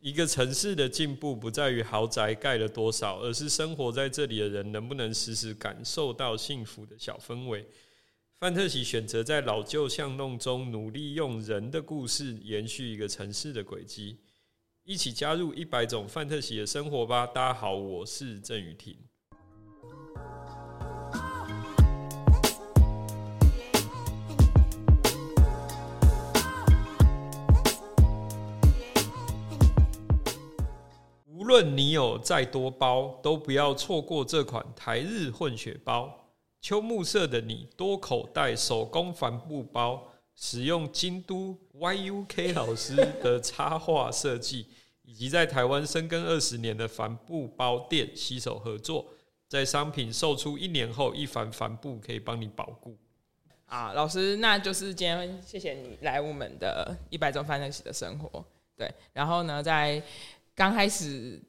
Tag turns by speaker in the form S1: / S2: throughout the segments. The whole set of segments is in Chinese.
S1: 一个城市的进步不在于豪宅盖了多少，而是生活在这里的人能不能时时感受到幸福的小氛围。范特西选择在老旧巷弄中努力用人的故事延续一个城市的轨迹，一起加入一百种范特西的生活吧！大家好，我是郑雨婷。论你有再多包，都不要错过这款台日混血包。秋木色的你多口袋手工帆布包，使用京都 YUK 老师的插画设计，以及在台湾深耕二十年的帆布包店携手合作，在商品售出一年后，一帆帆布可以帮你保固。
S2: 啊，老师，那就是今天谢谢你来我们的一百种范特喜的生活。对，然后呢，在刚开始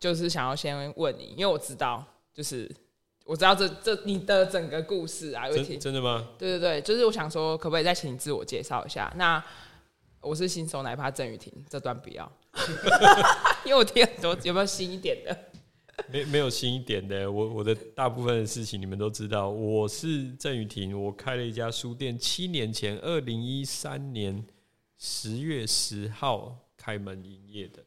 S2: 就是想要先问你，因为我知道就是。我知道这这你的整个故事啊，
S1: 真真的吗？
S2: 对对对，就是我想说，可不可以再请你自我介绍一下？那我是新手奶爸郑雨婷，这段不要，因为我听很多，有没有新一点的？
S1: 没没有新一点的，我我的大部分的事情你们都知道。我是郑雨婷，我开了一家书店，七年前，二零一三年十月十号开门营业的。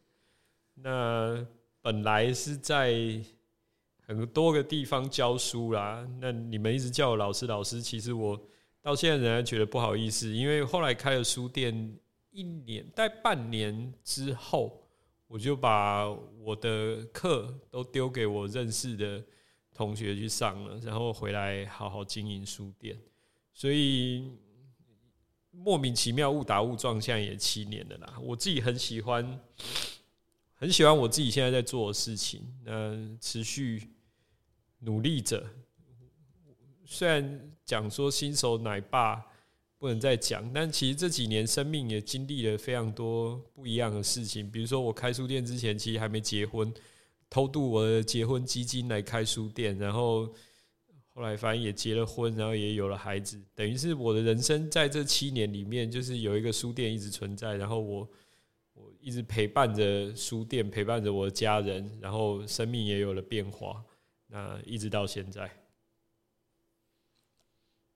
S1: 那本来是在。很多个地方教书啦，那你们一直叫我老师老师，其实我到现在仍然觉得不好意思，因为后来开了书店一年，大概半年之后，我就把我的课都丢给我认识的同学去上了，然后回来好好经营书店，所以莫名其妙误打误撞，现在也七年了啦。我自己很喜欢，很喜欢我自己现在在做的事情，那持续。努力着，虽然讲说新手奶爸不能再讲，但其实这几年生命也经历了非常多不一样的事情。比如说，我开书店之前其实还没结婚，偷渡我的结婚基金来开书店，然后后来反正也结了婚，然后也有了孩子，等于是我的人生在这七年里面，就是有一个书店一直存在，然后我我一直陪伴着书店，陪伴着我的家人，然后生命也有了变化。那一直到现在，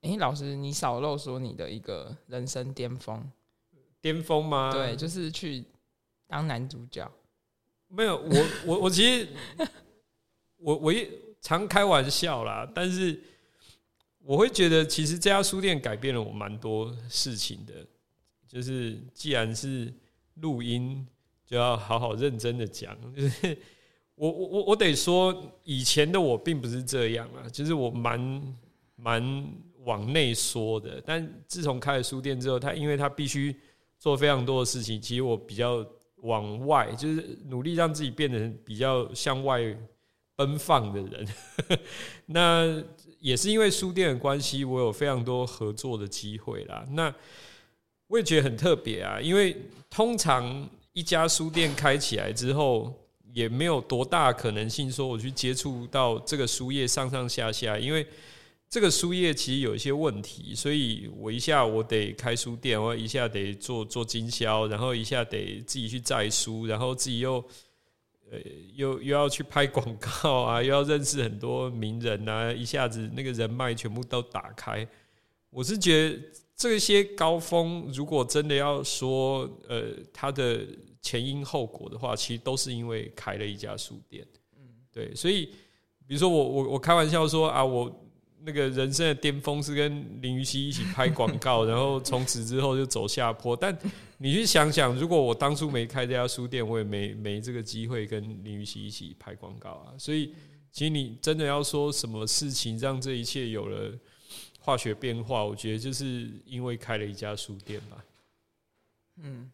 S2: 哎、欸，老师，你少漏说你的一个人生巅峰，
S1: 巅峰吗？
S2: 对，就是去当男主角。
S1: 没有，我我我其实 我我也常开玩笑啦，但是我会觉得，其实这家书店改变了我蛮多事情的。就是既然是录音，就要好好认真的讲，就是。我我我我得说，以前的我并不是这样啊，就是我蛮蛮往内缩的。但自从开了书店之后，他因为他必须做非常多的事情，其实我比较往外，就是努力让自己变得比较向外奔放的人。那也是因为书店的关系，我有非常多合作的机会啦。那我也觉得很特别啊，因为通常一家书店开起来之后。也没有多大可能性说我去接触到这个书页上上下下，因为这个书页其实有一些问题，所以我一下我得开书店，我一下得做做经销，然后一下得自己去载书，然后自己又呃又又要去拍广告啊，又要认识很多名人啊，一下子那个人脉全部都打开。我是觉得这些高峰，如果真的要说呃它的。前因后果的话，其实都是因为开了一家书店。嗯，对，所以比如说我我我开玩笑说啊，我那个人生的巅峰是跟林予晞一起拍广告，然后从此之后就走下坡。但 你去想想，如果我当初没开这家书店，我也没没这个机会跟林予晞一起拍广告啊。所以，其实你真的要说什么事情让这一切有了化学变化，我觉得就是因为开了一家书店吧。
S2: 嗯，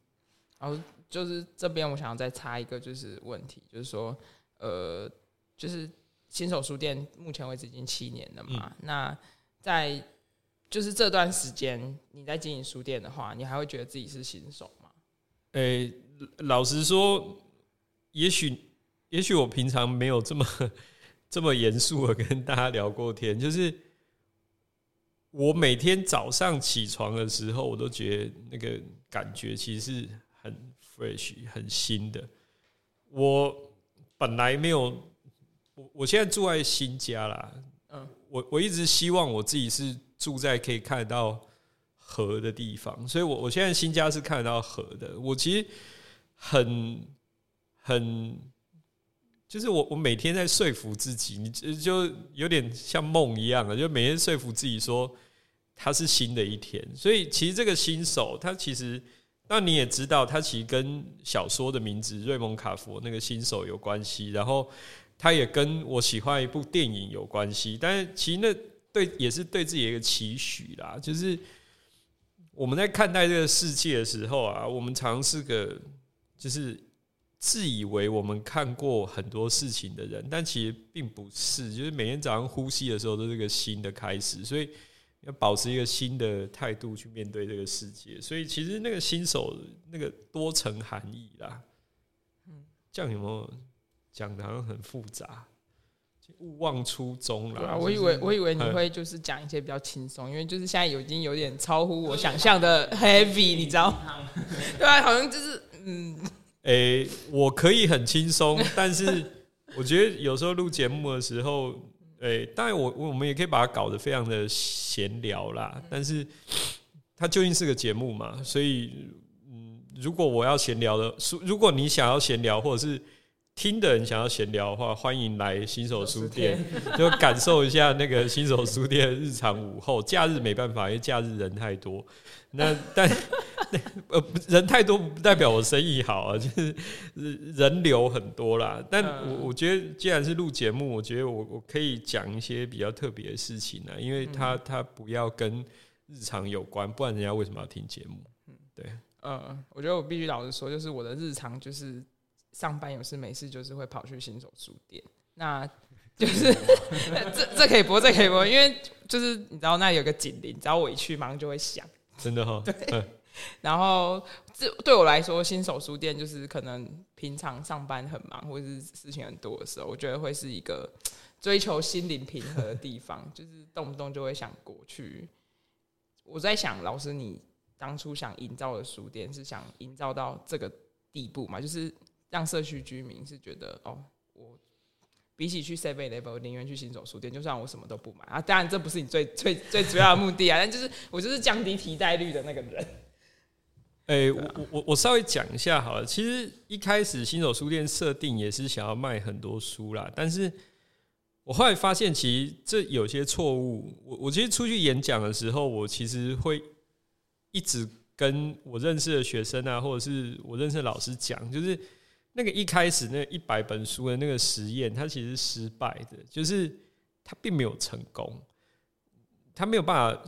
S2: 然后。就是这边，我想要再插一个，就是问题，就是说，呃，就是新手书店目前为止已经七年了嘛，嗯、那在就是这段时间你在经营书店的话，你还会觉得自己是新手吗？
S1: 诶、欸，老实说，也许也许我平常没有这么 这么严肃的跟大家聊过天，就是我每天早上起床的时候，我都觉得那个感觉其实是很。fresh 很新的，我本来没有，我我现在住在新家啦。嗯，我我一直希望我自己是住在可以看得到河的地方，所以我我现在新家是看得到河的。我其实很很，就是我我每天在说服自己，你就有点像梦一样的，就每天说服自己说它是新的一天。所以其实这个新手，他其实。那你也知道，他其实跟小说的名字瑞蒙卡佛那个新手有关系，然后他也跟我喜欢一部电影有关系。但是其实那对也是对自己一个期许啦，就是我们在看待这个世界的时候啊，我们常是个就是自以为我们看过很多事情的人，但其实并不是。就是每天早上呼吸的时候都是个新的开始，所以。要保持一个新的态度去面对这个世界，所以其实那个新手那个多层含义啦，嗯，这样有没有讲的好像很复杂？勿忘初衷啦。对啊，
S2: 我以为我以为你会就是讲一些比较轻松，因为就是现在已经有点超乎我想象的 heavy，你知道吗？对啊，好像就是嗯，
S1: 诶、欸，我可以很轻松，但是我觉得有时候录节目的时候。对，当然我我们也可以把它搞得非常的闲聊啦，但是它究竟是个节目嘛，所以嗯，如果我要闲聊的，如果你想要闲聊，或者是听的人想要闲聊的话，欢迎来新手书店，就感受一下那个新手书店的日常午后。假日没办法，因为假日人太多。那但 呃人太多不代表我生意好啊，就是人流很多啦。但我我觉得既然是录节目，我觉得我我可以讲一些比较特别的事情呢，因为他他不要跟日常有关，不然人家为什么要听节目？嗯，对。
S2: 嗯，我觉得我必须老实说，就是我的日常就是上班有事没事就是会跑去新手书店，那 就是 这这可以播，这可以播，因为就是你知道那有个警铃，只要我一去，马上就会响。
S1: 真的哈、哦，
S2: 对。然后这对我来说，新手书店就是可能平常上班很忙或者是事情很多的时候，我觉得会是一个追求心灵平和的地方，就是动不动就会想过去。我在想，老师，你当初想营造的书店是想营造到这个地步吗？就是让社区居民是觉得哦，我。比起去 Seven Eleven，宁愿去新手书店，就算我什么都不买啊。当然，这不是你最最最主要的目的啊，但就是我就是降低提袋率的那个人。
S1: 哎、欸，我我我稍微讲一下好了。其实一开始新手书店设定也是想要卖很多书啦，但是我后来发现，其实这有些错误。我我其实出去演讲的时候，我其实会一直跟我认识的学生啊，或者是我认识的老师讲，就是。那个一开始那一百本书的那个实验，它其实失败的，就是它并没有成功，它没有办法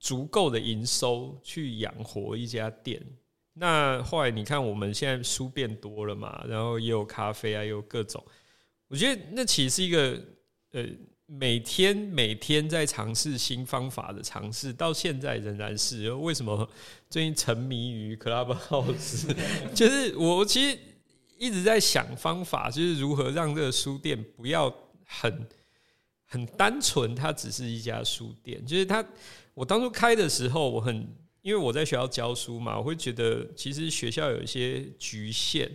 S1: 足够的营收去养活一家店。那后来你看，我们现在书变多了嘛，然后也有咖啡啊，也有各种，我觉得那其实是一个呃，每天每天在尝试新方法的尝试，到现在仍然是。为什么最近沉迷于 Clubhouse？就是我其实。一直在想方法，就是如何让这个书店不要很很单纯，它只是一家书店。就是它，我当初开的时候，我很因为我在学校教书嘛，我会觉得其实学校有一些局限，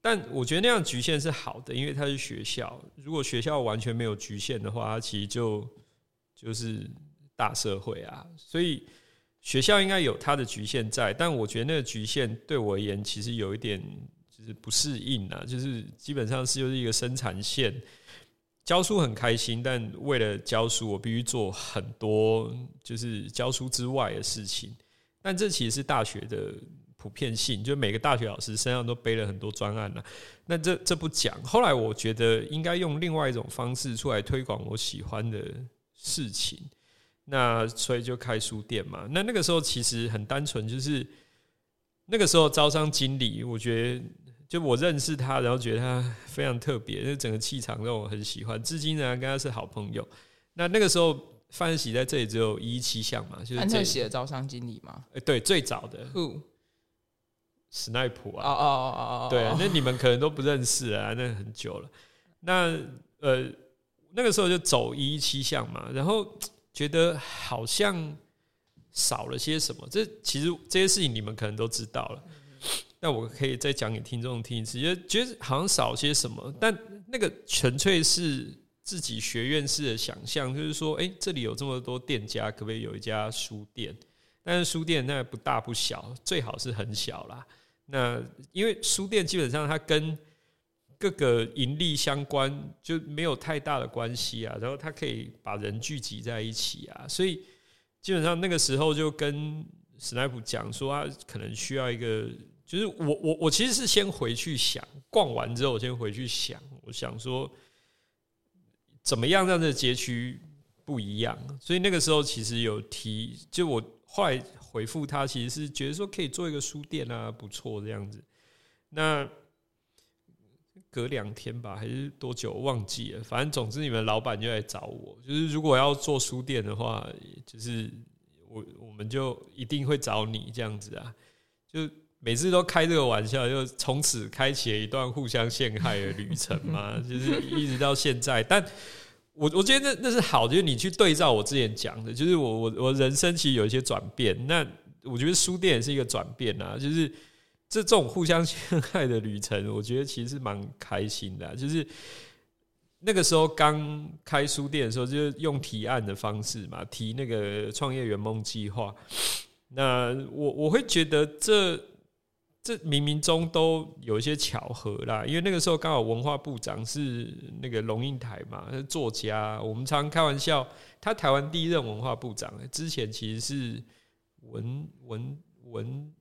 S1: 但我觉得那样局限是好的，因为它是学校。如果学校完全没有局限的话，它其实就就是大社会啊。所以学校应该有它的局限在，但我觉得那个局限对我而言，其实有一点。就是不适应啊，就是基本上是就是一个生产线，教书很开心，但为了教书，我必须做很多就是教书之外的事情。但这其实是大学的普遍性，就每个大学老师身上都背了很多专案了。那这这不讲，后来我觉得应该用另外一种方式出来推广我喜欢的事情。那所以就开书店嘛。那那个时候其实很单纯，就是那个时候招商经理，我觉得。就我认识他，然后觉得他非常特别，就整个气场让我很喜欢，至今仍然跟他是好朋友。那那个时候，范喜在这里只有一一七项嘛，就是
S2: 范喜的招商经理吗？
S1: 欸、对，最早的。
S2: Who？
S1: 史奈普啊！
S2: 哦哦哦哦！
S1: 对，那你们可能都不认识啊，那很久了。那呃，那个时候就走一一七项嘛，然后觉得好像少了些什么。这其实这些事情你们可能都知道了。那我可以再讲给听众听一次，觉得觉得好像少些什么，但那个纯粹是自己学院式的想象，就是说，哎，这里有这么多店家，可不可以有一家书店？但是书店那不大不小，最好是很小啦。那因为书店基本上它跟各个盈利相关，就没有太大的关系啊。然后它可以把人聚集在一起啊，所以基本上那个时候就跟史奈普讲说，他可能需要一个，就是我我我其实是先回去想，逛完之后我先回去想，我想说怎么样让这个街区不一样。所以那个时候其实有提，就我。后来回复他，其实是觉得说可以做一个书店啊，不错这样子。那隔两天吧，还是多久忘记了？反正总之，你们老板就来找我，就是如果要做书店的话，就是我我们就一定会找你这样子啊。就每次都开这个玩笑，就从此开启了一段互相陷害的旅程嘛，就是一直到现在，但。我我觉得那那是好，就是你去对照我之前讲的，就是我我我人生其实有一些转变。那我觉得书店也是一个转变啊，就是这这种互相陷害的旅程，我觉得其实是蛮开心的啊。就是那个时候刚开书店的时候，就是用提案的方式嘛，提那个创业圆梦计划。那我我会觉得这。这冥冥中都有一些巧合啦，因为那个时候刚好文化部长是那个龙应台嘛，是作家。我们常开玩笑，他台湾第一任文化部长，之前其实是文文文，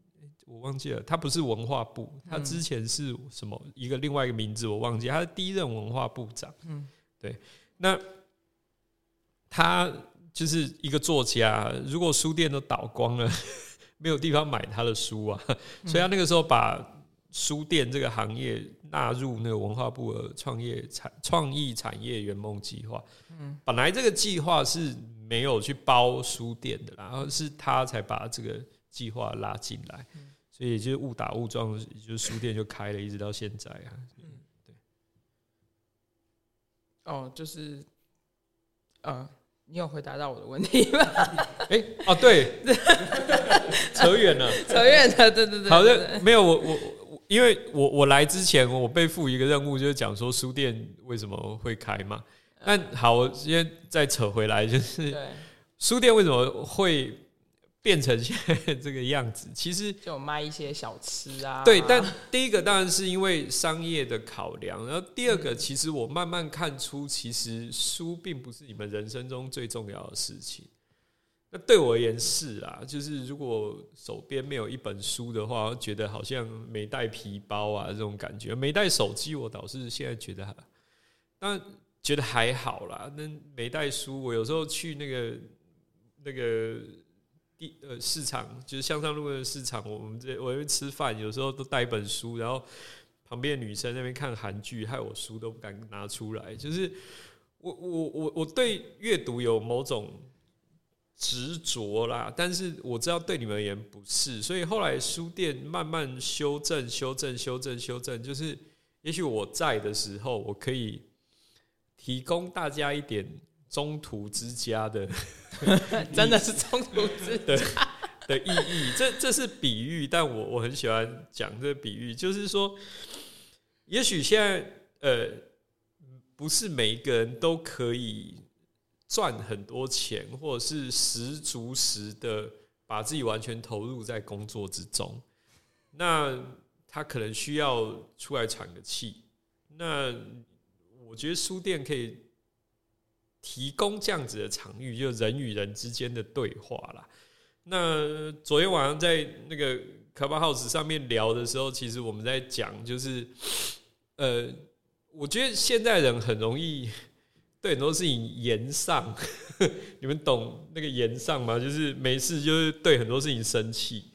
S1: 我忘记了，他不是文化部，他之前是什么一个另外一个名字我忘记，他是第一任文化部长。嗯，对，那他就是一个作家，如果书店都倒光了。没有地方买他的书啊，所以他那个时候把书店这个行业纳入那个文化部的创业产创意产业圆梦计划。嗯，本来这个计划是没有去包书店的，然后是他才把这个计划拉进来，所以就误打误撞，就书店就开了，一直到现在啊。嗯，对。
S2: 哦，就是，呃。你有回答到我的问题吗？
S1: 哎、欸，哦，对，扯远了，
S2: 扯远了，对对对。
S1: 好的，没有我我，因为我我来之前，我被赋一个任务，就是讲说书店为什么会开嘛。但好，我今天再扯回来，就是书店为什么会？变成现在这个样子，其实
S2: 就卖一些小吃啊。
S1: 对，但第一个当然是因为商业的考量，然后第二个，其实我慢慢看出，其实书并不是你们人生中最重要的事情。那对我而言是啊，就是如果手边没有一本书的话，我觉得好像没带皮包啊这种感觉，没带手机，我倒是现在觉得，但觉得还好啦。那没带书，我有时候去那个那个。呃，市场就是向上路的市场，我们这我因为吃饭，有时候都带一本书，然后旁边女生那边看韩剧，害我书都不敢拿出来。就是我我我我对阅读有某种执着啦，但是我知道对你们而言不是，所以后来书店慢慢修正、修正、修正、修正，就是也许我在的时候，我可以提供大家一点。中途之家的，
S2: 真的是中途之家
S1: 的意义。这这是比喻，但我我很喜欢讲这个比喻，就是说，也许现在呃，不是每一个人都可以赚很多钱，或者是十足十的把自己完全投入在工作之中。那他可能需要出来喘个气。那我觉得书店可以。提供这样子的场域，就人与人之间的对话啦。那昨天晚上在那个 Clubhouse 上面聊的时候，其实我们在讲，就是呃，我觉得现在人很容易对很多事情言上，你们懂那个言上吗？就是没事就是对很多事情生气，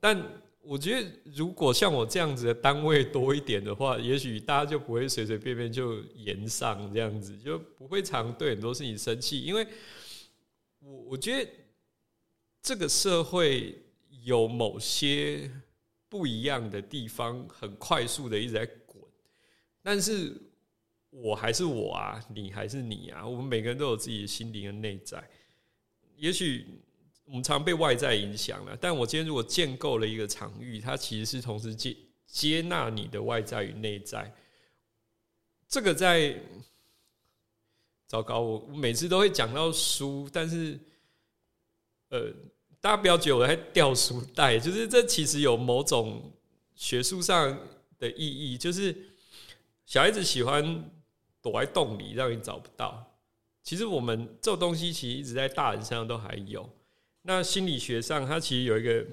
S1: 但。我觉得，如果像我这样子的单位多一点的话，也许大家就不会随随便便就延上这样子，就不会常对很多事情生气。因为我我觉得这个社会有某些不一样的地方，很快速的一直在滚。但是我还是我啊，你还是你啊，我们每个人都有自己的心灵的内在。也许。我们常被外在影响了。但我今天如果建构了一个场域，它其实是同时接接纳你的外在与内在。这个在糟糕，我每次都会讲到书，但是呃，大家不要觉得我在掉书袋，就是这其实有某种学术上的意义，就是小孩子喜欢躲在洞里，让你找不到。其实我们这种东西其实一直在大人身上都还有。那心理学上，它其实有一个，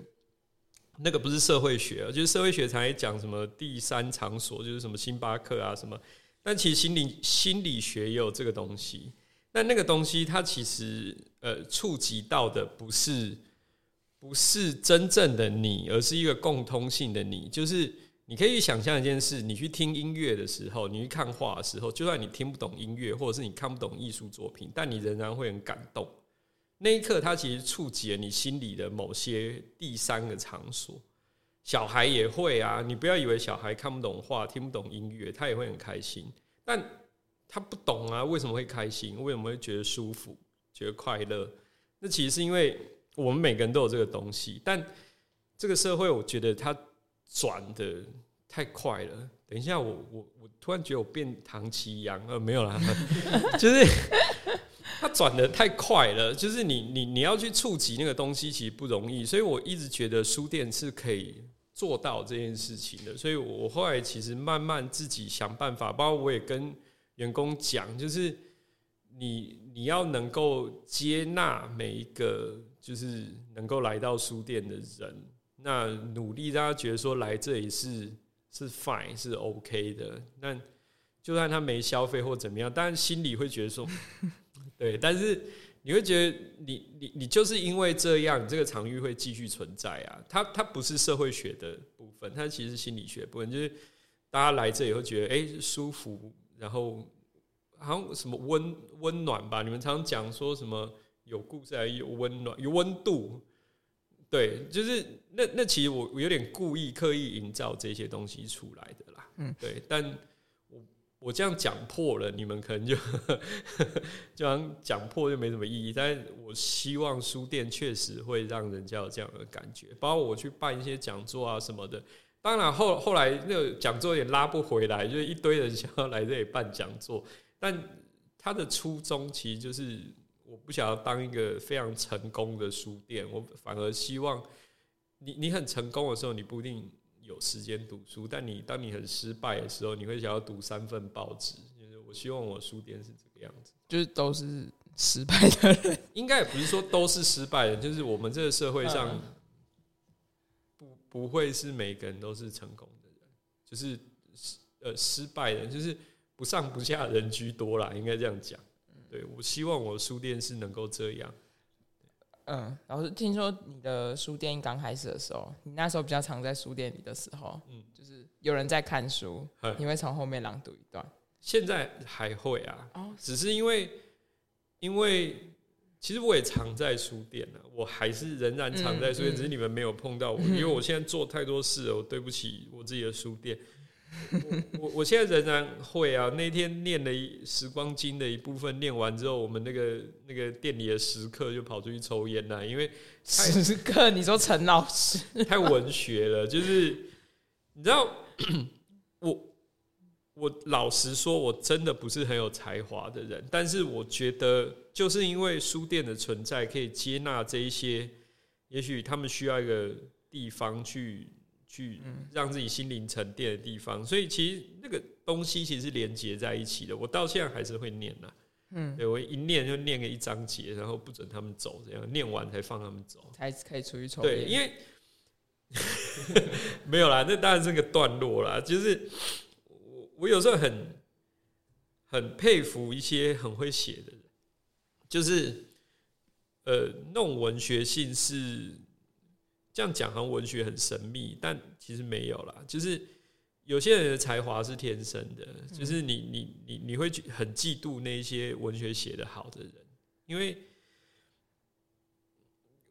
S1: 那个不是社会学，就是社会学常讲什么第三场所，就是什么星巴克啊什么。但其实心理心理学也有这个东西。那那个东西它其实呃触及到的不是不是真正的你，而是一个共通性的你，就是。你可以想象一件事：你去听音乐的时候，你去看画的时候，就算你听不懂音乐，或者是你看不懂艺术作品，但你仍然会很感动。那一刻，它其实触及了你心里的某些第三个场所。小孩也会啊，你不要以为小孩看不懂话、听不懂音乐，他也会很开心。但他不懂啊，为什么会开心？为什么会觉得舒服、觉得快乐？那其实是因为我们每个人都有这个东西，但这个社会，我觉得它。转的太快了，等一下我，我我突然觉得我变唐綺阳，呃，没有啦，就是他转的太快了，就是你你你要去触及那个东西，其实不容易，所以我一直觉得书店是可以做到这件事情的，所以我后来其实慢慢自己想办法，包括我也跟员工讲，就是你你要能够接纳每一个就是能够来到书店的人。那努力让他觉得说来这里是是 fine 是 OK 的，那就算他没消费或怎么样，但心里会觉得说，对，但是你会觉得你你你就是因为这样，你这个场域会继续存在啊。它它不是社会学的部分，它其实是心理学部分，就是大家来这里会觉得哎、欸、舒服，然后好像什么温温暖吧？你们常常讲说什么有故事还有温暖有温度？对，就是那那其实我我有点故意刻意营造这些东西出来的啦，嗯，对，但我这样讲破了，你们可能就就 像讲破就没什么意义。但是我希望书店确实会让人家有这样的感觉，包括我去办一些讲座啊什么的。当然后后来那个讲座也拉不回来，就是一堆人想要来这里办讲座，但他的初衷其实就是。我不想要当一个非常成功的书店，我反而希望你你很成功的时候，你不一定有时间读书，但你当你很失败的时候，你会想要读三份报纸。就是我希望我书店是这个样子，
S2: 就是都是失败的人，
S1: 应该也不是说都是失败的，就是我们这个社会上不不会是每个人都是成功的人，就是呃失败人，就是不上不下人居多啦，应该这样讲。对，我希望我书店是能够这样。
S2: 嗯，老师，听说你的书店刚开始的时候，你那时候比较常在书店里的时候，嗯，就是有人在看书，你会从后面朗读一段。
S1: 现在还会啊，哦，只是因为，因为其实我也常在书店呢，我还是仍然常在书店，只是你们没有碰到我，因为我现在做太多事了，我对不起我自己的书店。我我现在仍然会啊，那天念了一《时光经》的一部分，念完之后，我们那个那个店里的食客就跑出去抽烟了，因为
S2: 食客，你说陈老师
S1: 太文学了，就是你知道，我我老实说，我真的不是很有才华的人，但是我觉得，就是因为书店的存在，可以接纳这一些，也许他们需要一个地方去。去让自己心灵沉淀的地方，所以其实那个东西其实是连接在一起的。我到现在还是会念呐，嗯，对，我一念就念个一章节，然后不准他们走，这样念完才放他们走，
S2: 才可以出去抽。
S1: 对，因为 没有啦，那当然是个段落啦。就是我我有时候很很佩服一些很会写的人，就是呃，那种文学性是。这样讲好像文学很神秘，但其实没有啦。就是有些人的才华是天生的，就是你你你你会很嫉妒那些文学写得好的人，因为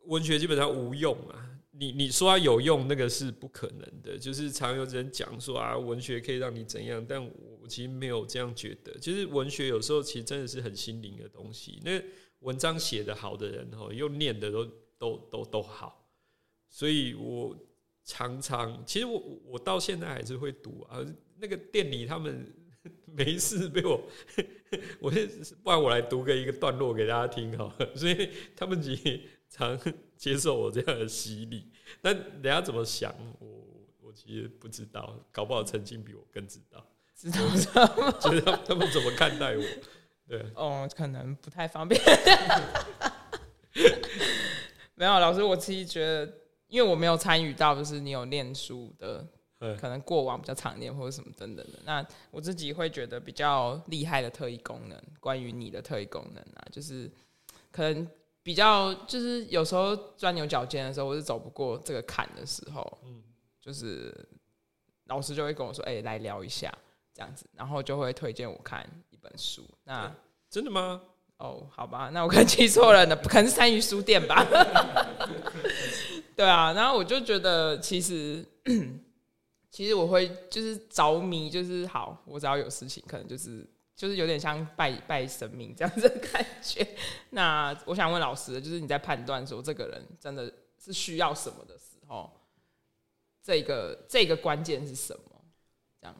S1: 文学基本上无用啊。你你说它有用，那个是不可能的。就是常有人讲说啊，文学可以让你怎样，但我其实没有这样觉得。就是文学有时候其实真的是很心灵的东西。那文章写得好的人哦，又念的都。都都都好，所以我常常其实我我到现在还是会读啊。那个店里他们没事被我，我不然我来读个一个段落给大家听好了，所以他们也常接受我这样的洗礼。但人家怎么想，我我其实不知道，搞不好曾经比我更知道，
S2: 知道吗？
S1: 知道他们怎么看待我。对，
S2: 哦，可能不太方便。没有，老师，我自己觉得，因为我没有参与到，就是你有念书的，可能过往比较常念或者什么等等的。那我自己会觉得比较厉害的特异功能，关于你的特异功能啊，就是可能比较，就是有时候钻牛角尖的时候，我是走不过这个坎的时候，嗯，就是老师就会跟我说：“哎、欸，来聊一下这样子。”然后就会推荐我看一本书。那
S1: 真的吗？
S2: 哦，好吧，那我可能记错了呢，不可能是三余书店吧？对啊，然后我就觉得，其实，其实我会就是着迷，就是好，我只要有事情，可能就是就是有点像拜拜神明这样子的感觉。那我想问老师，就是你在判断说这个人真的是需要什么的时候，这个这个关键是什么？这样，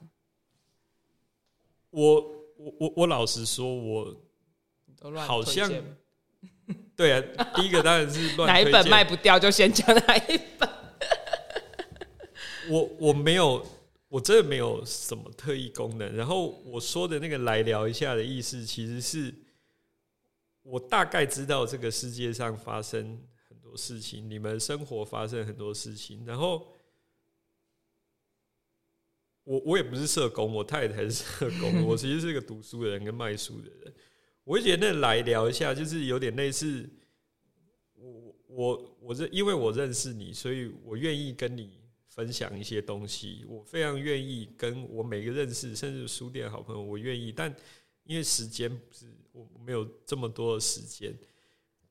S1: 我我我我老实说，我。好像，对啊，第一个当然是乱。
S2: 哪一本卖不掉就先讲哪一本。
S1: 我我没有，我真的没有什么特异功能。然后我说的那个来聊一下的意思，其实是我大概知道这个世界上发生很多事情，你们生活发生很多事情。然后我我也不是社工，我太太是社工，我其实是一个读书的人跟卖书的人。我觉得来聊一下，就是有点类似我我我认，因为我认识你，所以我愿意跟你分享一些东西。我非常愿意跟我每个认识，甚至书店好朋友，我愿意。但因为时间不是我没有这么多的时间，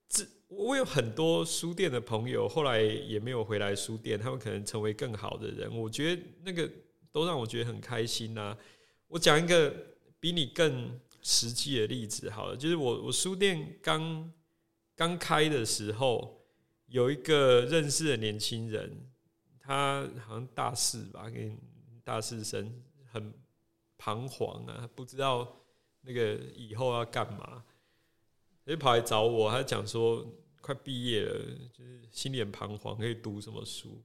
S1: 这我有很多书店的朋友，后来也没有回来书店，他们可能成为更好的人。我觉得那个都让我觉得很开心呐。我讲一个比你更。实际的例子好了，就是我我书店刚刚开的时候，有一个认识的年轻人，他好像大四吧，跟大四生很彷徨啊，不知道那个以后要干嘛，就跑来找我，他讲说快毕业了，就是心里很彷徨，可以读什么书？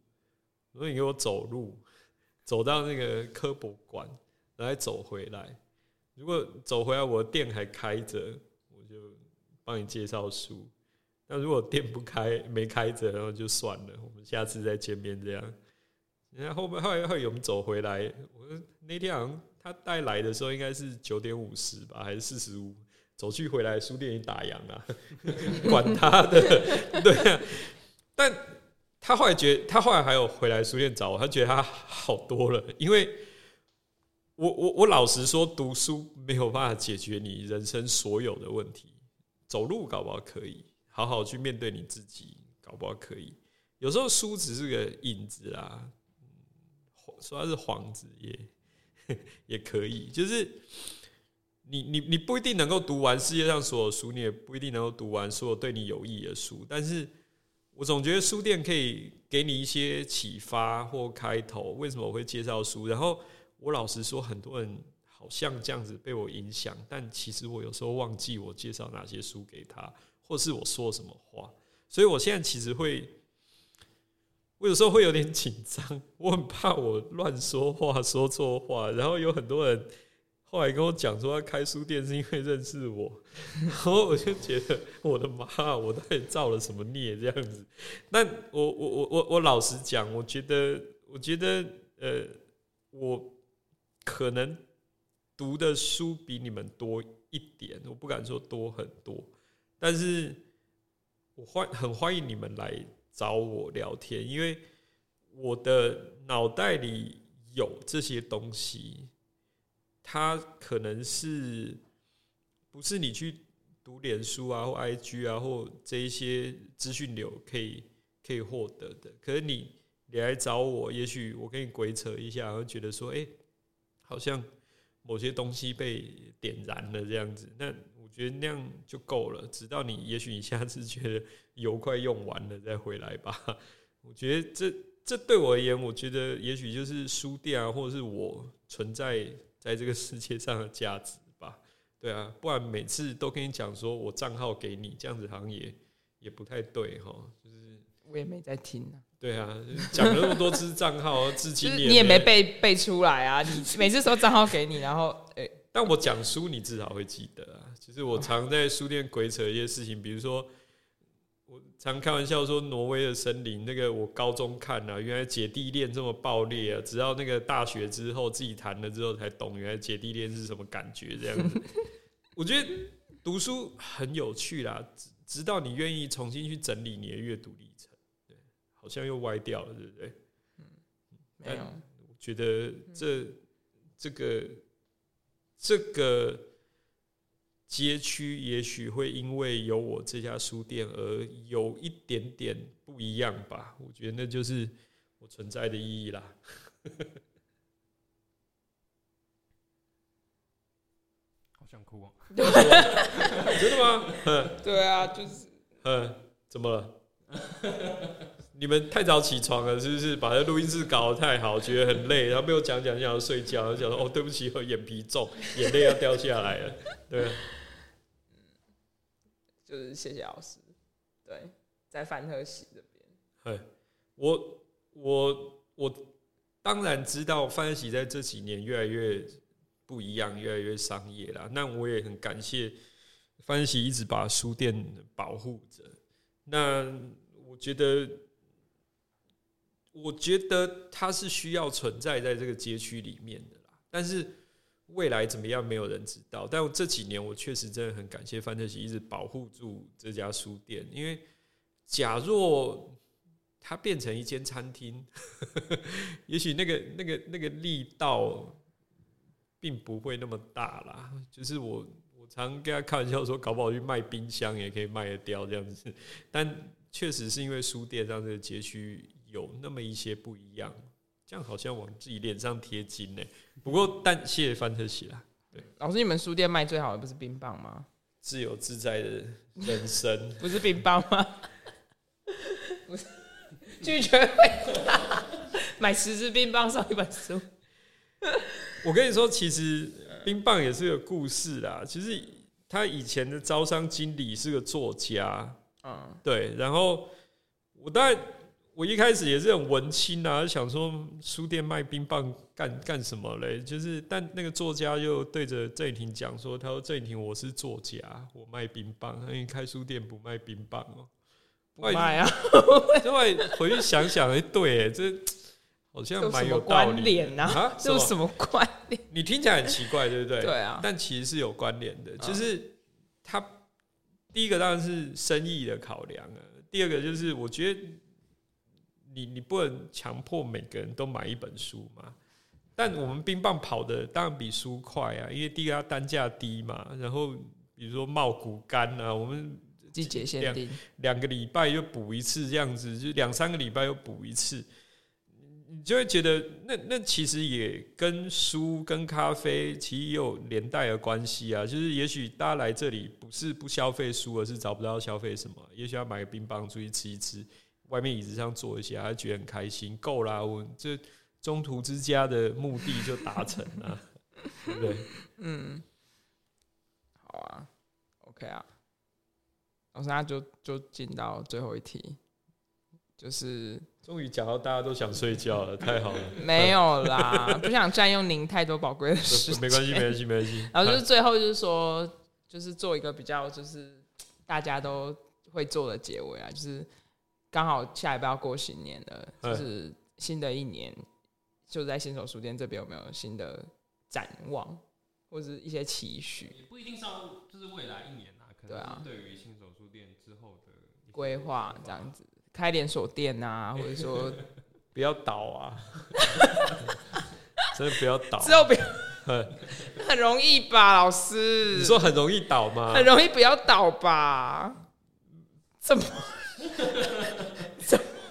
S1: 我说你给我走路，走到那个科博馆，然后走回来。如果走回来，我店还开着，我就帮你介绍书。那如果店不开，没开着，然后就算了，我们下次再见面这样。然后后面后来后来我们走回来，我那天好像他带来的时候应该是九点五十吧，还是四十五？走去回来，书店已打烊了，管他的，对啊。但他后来觉，他后来还有回来书店找我，他觉得他好多了，因为。我我我老实说，读书没有办法解决你人生所有的问题。走路搞不好可以，好好去面对你自己，搞不好可以。有时候书只是个影子啊，说它是幌子也 也可以。就是你你你不一定能够读完世界上所有书，你也不一定能够读完所有对你有益的书。但是我总觉得书店可以给你一些启发或开头。为什么我会介绍书？然后。我老实说，很多人好像这样子被我影响，但其实我有时候忘记我介绍哪些书给他，或是我说什么话，所以我现在其实会，我有时候会有点紧张，我很怕我乱说话说错话，然后有很多人后来跟我讲说，他开书店是因为认识我，然后我就觉得我的妈，我到底造了什么孽这样子？但我我我我我老实讲，我觉得我觉得呃我。可能读的书比你们多一点，我不敢说多很多，但是我欢很欢迎你们来找我聊天，因为我的脑袋里有这些东西，它可能是不是你去读脸书啊或 IG 啊或这一些资讯流可以可以获得的，可是你你来找我，也许我跟你鬼扯一下，然后觉得说，哎。好像某些东西被点燃了这样子，那我觉得那样就够了。直到你，也许你下次觉得油快用完了再回来吧。我觉得这这对我而言，我觉得也许就是书店啊，或者是我存在在这个世界上的价值吧。对啊，不然每次都跟你讲说我账号给你，这样子好像也也不太对哈。就是
S2: 我也没在听啊。
S1: 对啊，讲了那么多次账号，至今
S2: 你也没背背出来啊！你每次说账号给你，然后哎，欸、
S1: 但我讲书你至少会记得啊。其实我常在书店鬼扯一些事情，比如说我常开玩笑说挪威的森林那个，我高中看啊，原来姐弟恋这么爆裂啊！直到那个大学之后自己谈了之后才懂，原来姐弟恋是什么感觉这样子。我觉得读书很有趣啦，直到你愿意重新去整理你的阅读历程。好像又歪掉了，对不对？嗯，没有。我觉得这这个这个街区也许会因为有我这家书店而有一点点不一样吧。我觉得那就是我存在的意义啦。好想哭啊！真的吗？
S2: 对啊，就是。
S1: 嗯，怎么了？你们太早起床了，是不是？把这录音室搞得太好，觉得很累，然后被我讲讲讲要睡觉，然后讲说哦，对不起，我眼皮重，眼泪要掉下来了。对，
S2: 就是谢谢老师。对，在范特喜这
S1: 边。我我我当然知道范特喜在这几年越来越不一样，越来越商业了。那我也很感谢范特喜一直把书店保护着。那我觉得。我觉得它是需要存在在这个街区里面的啦，但是未来怎么样，没有人知道。但我这几年，我确实真的很感谢范特西一直保护住这家书店，因为假若它变成一间餐厅，也许那个那个那个力道并不会那么大啦。就是我我常跟他开玩笑说，搞不好去卖冰箱也可以卖得掉这样子。但确实是因为书店让这个街区。有那么一些不一样，这样好像往自己脸上贴金呢。不过，但谢谢范特喜啦。对，
S2: 老师，你们书店卖最好的不是冰棒吗？
S1: 自由自在的人生
S2: 不是冰棒吗？不是，拒绝买十支冰棒送一本书。
S1: 我跟你说，其实冰棒也是个故事啦。其实他以前的招商经理是个作家，嗯，对。然后我当然。我一开始也是很文青啊，想说书店卖冰棒干干什么嘞？就是，但那个作家又对着郑雨婷讲说：“他说郑雨婷，我是作家，我卖冰棒，因为开书店不卖冰棒哦、喔，
S2: 不卖啊。”
S1: 另外回去想想，哎，对，这好像蛮有道理的啊。
S2: 这有什么关联？
S1: 你听起来很奇怪，对不对？
S2: 对啊。
S1: 但其实是有关联的，就是他第一个当然是生意的考量啊，第二个就是我觉得。你你不能强迫每个人都买一本书嘛？但我们冰棒跑的当然比书快啊，因为第一个它单价低嘛，然后比如说茂谷柑啊，我们
S2: 季节限定
S1: 两个礼拜又补一次这样子，就两三个礼拜又补一次，你就会觉得那那其实也跟书跟咖啡其实也有连带的关系啊。就是也许大家来这里不是不消费书，而是找不到消费什么，也许要买个冰棒出去吃一吃。外面椅子上坐一下，还觉得很开心，够啦！我这中途之家的目的就达成了，对不对？
S2: 嗯，好啊，OK 啊，我现在就就进到最后一题，就是
S1: 终于讲到大家都想睡觉了，太好了。
S2: 没有啦，不想占用您太多宝贵的时间。
S1: 没关系，没关系，没关系。
S2: 然后就是最后就是说，就是做一个比较，就是大家都会做的结尾啊，就是。刚好下一步要过新年了，就是新的一年，就在新手书店这边有没有新的展望，或者是一些期许？
S3: 也不一定是要，就是未来一年啊，可能对于新手书店之后的
S2: 规划这样子，开连锁店啊，或者说
S1: 不要倒啊，真的不要倒，
S2: 之后不要，很容易吧，老师？
S1: 你说很容易倒吗？
S2: 很容易不要倒吧？怎么？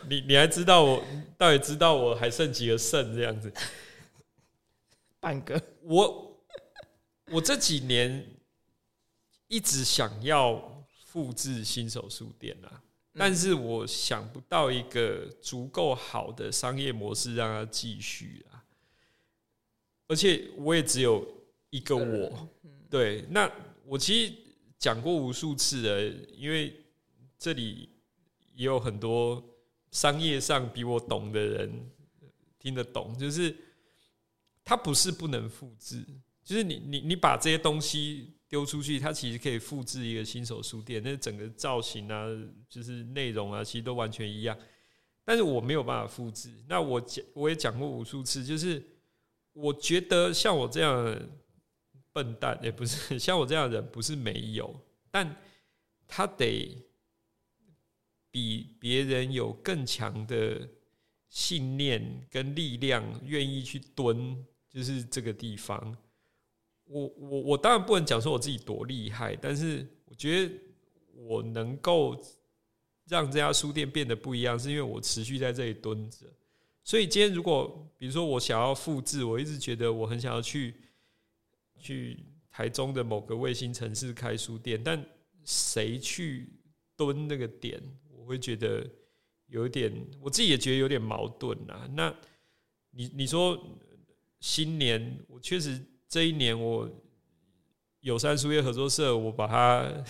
S1: 你你还知道我到底知道我还剩几个肾这样子？
S2: 半个。
S1: 我我这几年一直想要复制新手书店啊，但是我想不到一个足够好的商业模式让它继续啊。而且我也只有一个我，对，那我其实讲过无数次了，因为这里也有很多商业上比我懂的人听得懂，就是它不是不能复制，就是你你你把这些东西丢出去，它其实可以复制一个新手书店，那整个造型啊，就是内容啊，其实都完全一样，但是我没有办法复制。那我讲我也讲过无数次，就是。我觉得像我这样的笨蛋，也不是像我这样的人，不是没有，但他得比别人有更强的信念跟力量，愿意去蹲，就是这个地方。我我我当然不能讲说我自己多厉害，但是我觉得我能够让这家书店变得不一样，是因为我持续在这里蹲着。所以今天，如果比如说我想要复制，我一直觉得我很想要去去台中的某个卫星城市开书店，但谁去蹲那个点，我会觉得有点，我自己也觉得有点矛盾啊。那你你说新年，我确实这一年我友善书业合作社，我把它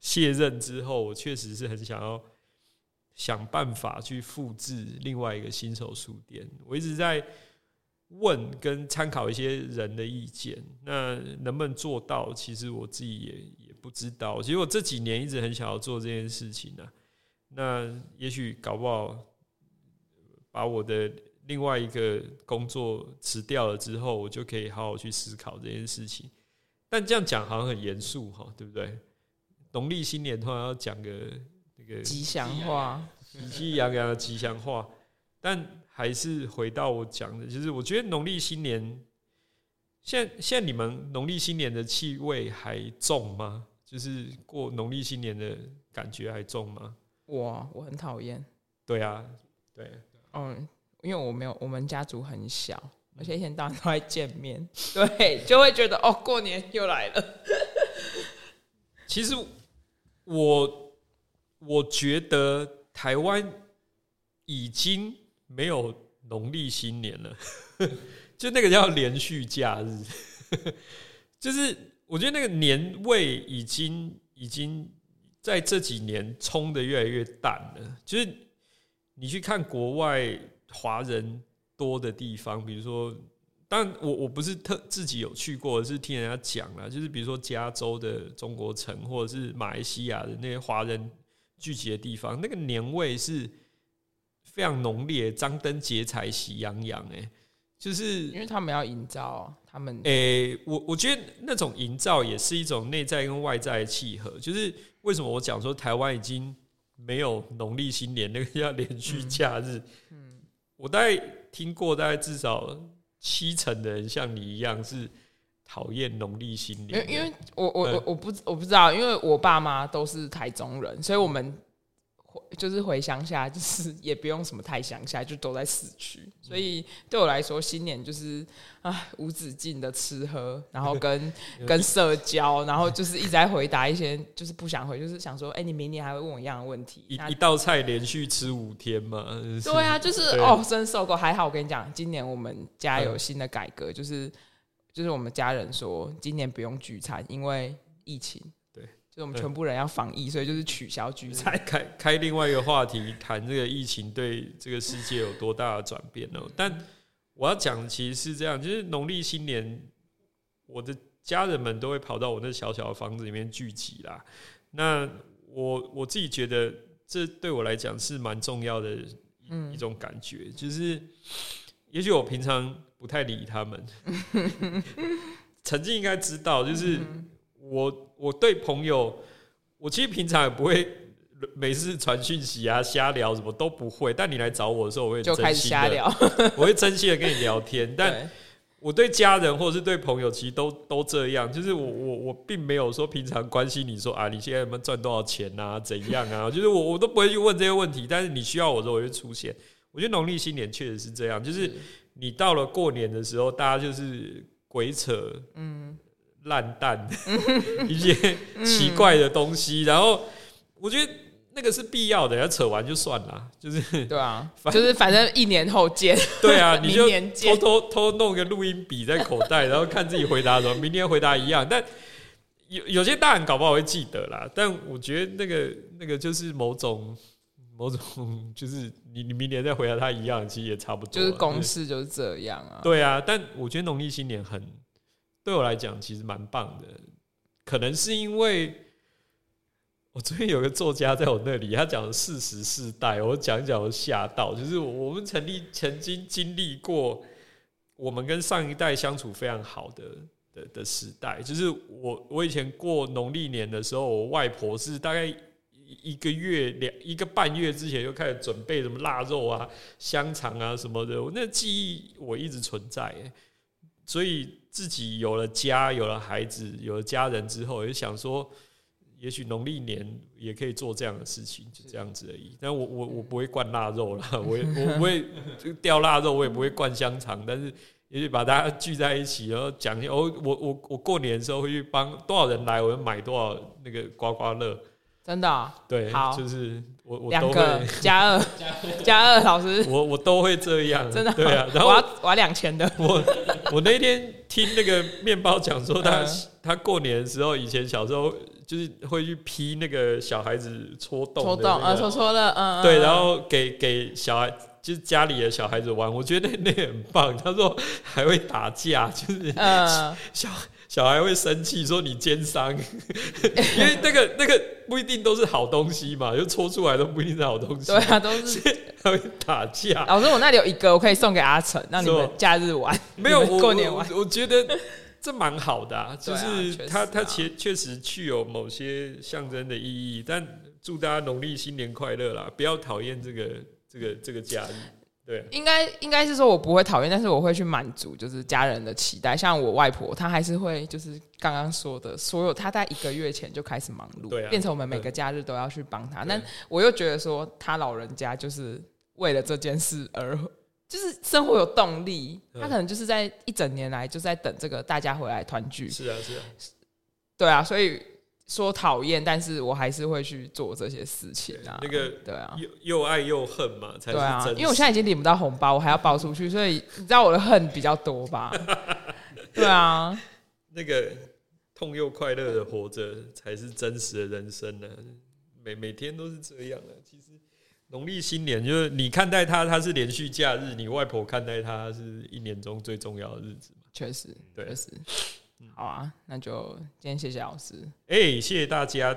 S1: 卸任之后，我确实是很想要。想办法去复制另外一个新手书店，我一直在问跟参考一些人的意见，那能不能做到？其实我自己也也不知道。其实我这几年一直很想要做这件事情呢。那也许搞不好，把我的另外一个工作辞掉了之后，我就可以好好去思考这件事情。但这样讲好像很严肃哈，对不对？农历新年突然要讲个那个。
S2: 吉祥话，
S1: 喜气洋洋的吉祥话，但还是回到我讲的，就是我觉得农历新年，现在现在你们农历新年的气味还重吗？就是过农历新年的感觉还重吗？
S2: 我我很讨厌。
S1: 对啊，对，
S2: 嗯，因为我没有，我们家族很小，而且一天到晚都在见面，对，就会觉得哦，过年又来了。
S1: 其实我。我觉得台湾已经没有农历新年了，就那个叫连续假日，就是我觉得那个年味已经已经在这几年冲的越来越淡了。就是你去看国外华人多的地方，比如说，但我我不是特自己有去过，是听人家讲啦，就是比如说加州的中国城，或者是马来西亚的那些华人。聚集的地方，那个年味是非常浓烈，张灯结彩，喜洋洋。哎，就是
S2: 因为他们要营造他们。
S1: 哎、欸，我我觉得那种营造也是一种内在跟外在的契合。就是为什么我讲说台湾已经没有农历新年那个叫连续假日？嗯，嗯我大概听过，大概至少七成的人像你一样是。讨厌农历新年，
S2: 因为因为我我我我不我不知道，因为我爸妈都是台中人，所以我们回 就是回乡下，就是 也不用什么太乡下，就都在市区，所以对我来说，新年就是啊无止境的吃喝，然后跟 跟社交，然后就是一直在回答一些就是不想回，就是想说，哎、欸，你明年还会问我一样的问题？
S1: 一一道菜连续吃五天嘛？
S2: 对啊，就是哦，真受够。还好我跟你讲，今年我们家有新的改革，就是。就是我们家人说，今年不用聚餐，因为疫情。我们全部人要防疫，所以就是取消聚餐。
S1: 开开另外一个话题，谈这个疫情对这个世界有多大的转变呢？但我要讲的其实是这样，就是农历新年，我的家人们都会跑到我那小小的房子里面聚集啦。那我我自己觉得，这对我来讲是蛮重要的一种感觉，就是也许我平常。不太理他们，曾经应该知道，就是我我对朋友，我其实平常也不会每次传讯息啊、瞎聊什么都不会。但你来找我的时候，我会
S2: 就开始瞎聊，
S1: 我会真心的跟你聊天。但我对家人或者是对朋友，其实都都这样。就是我我我并没有说平常关心你说啊，你现在有没有赚多少钱啊，怎样啊？就是我我都不会去问这些问题。但是你需要我的时候，我就出现。我觉得农历新年确实是这样，就是。你到了过年的时候，大家就是鬼扯，嗯，烂蛋，一些奇怪的东西。然后我觉得那个是必要的，要扯完就算了，就是
S2: 对啊，就是反正一年后见。
S1: 对啊，你就偷偷偷弄个录音笔在口袋，然后看自己回答什么，明天回答一样。但有有些大人搞不好会记得啦，但我觉得那个那个就是某种。某种就是你你明年再回答他一样，其实也差不多。
S2: 就是公式就是这样啊。
S1: 对啊，但我觉得农历新年很对我来讲其实蛮棒的，可能是因为我昨天有个作家在我那里，他讲四十世代，我讲讲我吓到，就是我们成立曾经经历过我们跟上一代相处非常好的的的时代，就是我我以前过农历年的时候，我外婆是大概。一个月两一个半月之前就开始准备什么腊肉啊、香肠啊什么的，我那记忆我一直存在。所以自己有了家、有了孩子、有了家人之后，也想说，也许农历年也可以做这样的事情，就这样子而已。但我我我不会灌腊肉啦，我也我不会吊腊肉，我也不会灌香肠，但是也许把大家聚在一起，然后讲一下，我我我我过年的时候会去帮多少人来，我就买多少那个刮刮乐。
S2: 真的、喔、
S1: 对，
S2: 好，
S1: 就是我我
S2: 两个加二 加二老师，
S1: 我我都会这样，
S2: 真的
S1: 对啊。然后
S2: 我要我要两千的。
S1: 我我那天听那个面包讲说他，他、嗯、他过年的时候，以前小时候就是会去批那个小孩子戳洞、那个，戳洞
S2: 啊，戳戳的，嗯，
S1: 对，然后给给小孩就是家里的小孩子玩，我觉得那那很棒。他说还会打架，就是嗯 小。小孩会生气，说你奸商，因为那个那个不一定都是好东西嘛，就搓出来都不一定是好东西。
S2: 对啊，都是
S1: 还会打架。
S2: 老师，我那里有一个，我可以送给阿成，让你们假日玩，
S1: 没有
S2: 过年玩。
S1: 我，我觉得这蛮好的啊，就是他他确确实具有某些象征的意义。但祝大家农历新年快乐啦，不要讨厌这个这个这个假日。对，
S2: 应该应该是说，我不会讨厌，但是我会去满足，就是家人的期待。像我外婆，她还是会，就是刚刚说的，所有她在一个月前就开始忙碌，对啊，变成我们每个假日都要去帮她。但我又觉得说，她老人家就是为了这件事而，就是生活有动力。她可能就是在一整年来就在等这个大家回来团聚。
S1: 是啊，是啊，
S2: 对啊，所以。说讨厌，但是我还是会去做这些事情啊。
S1: 那个
S2: 对啊，
S1: 又又爱又恨嘛，才是真。对啊，
S2: 因为我现在已经领不到红包，我还要包出去，所以你知道我的恨比较多吧？对啊，
S1: 那个痛又快乐的活着才是真实的人生呢、啊。每每天都是这样的。其实农历新年就是你看待它，它是连续假日；你外婆看待它是一年中最重要的日子嘛。
S2: 确实，对，确实。好啊，那就今天谢谢老师。
S1: 哎、谢谢大家。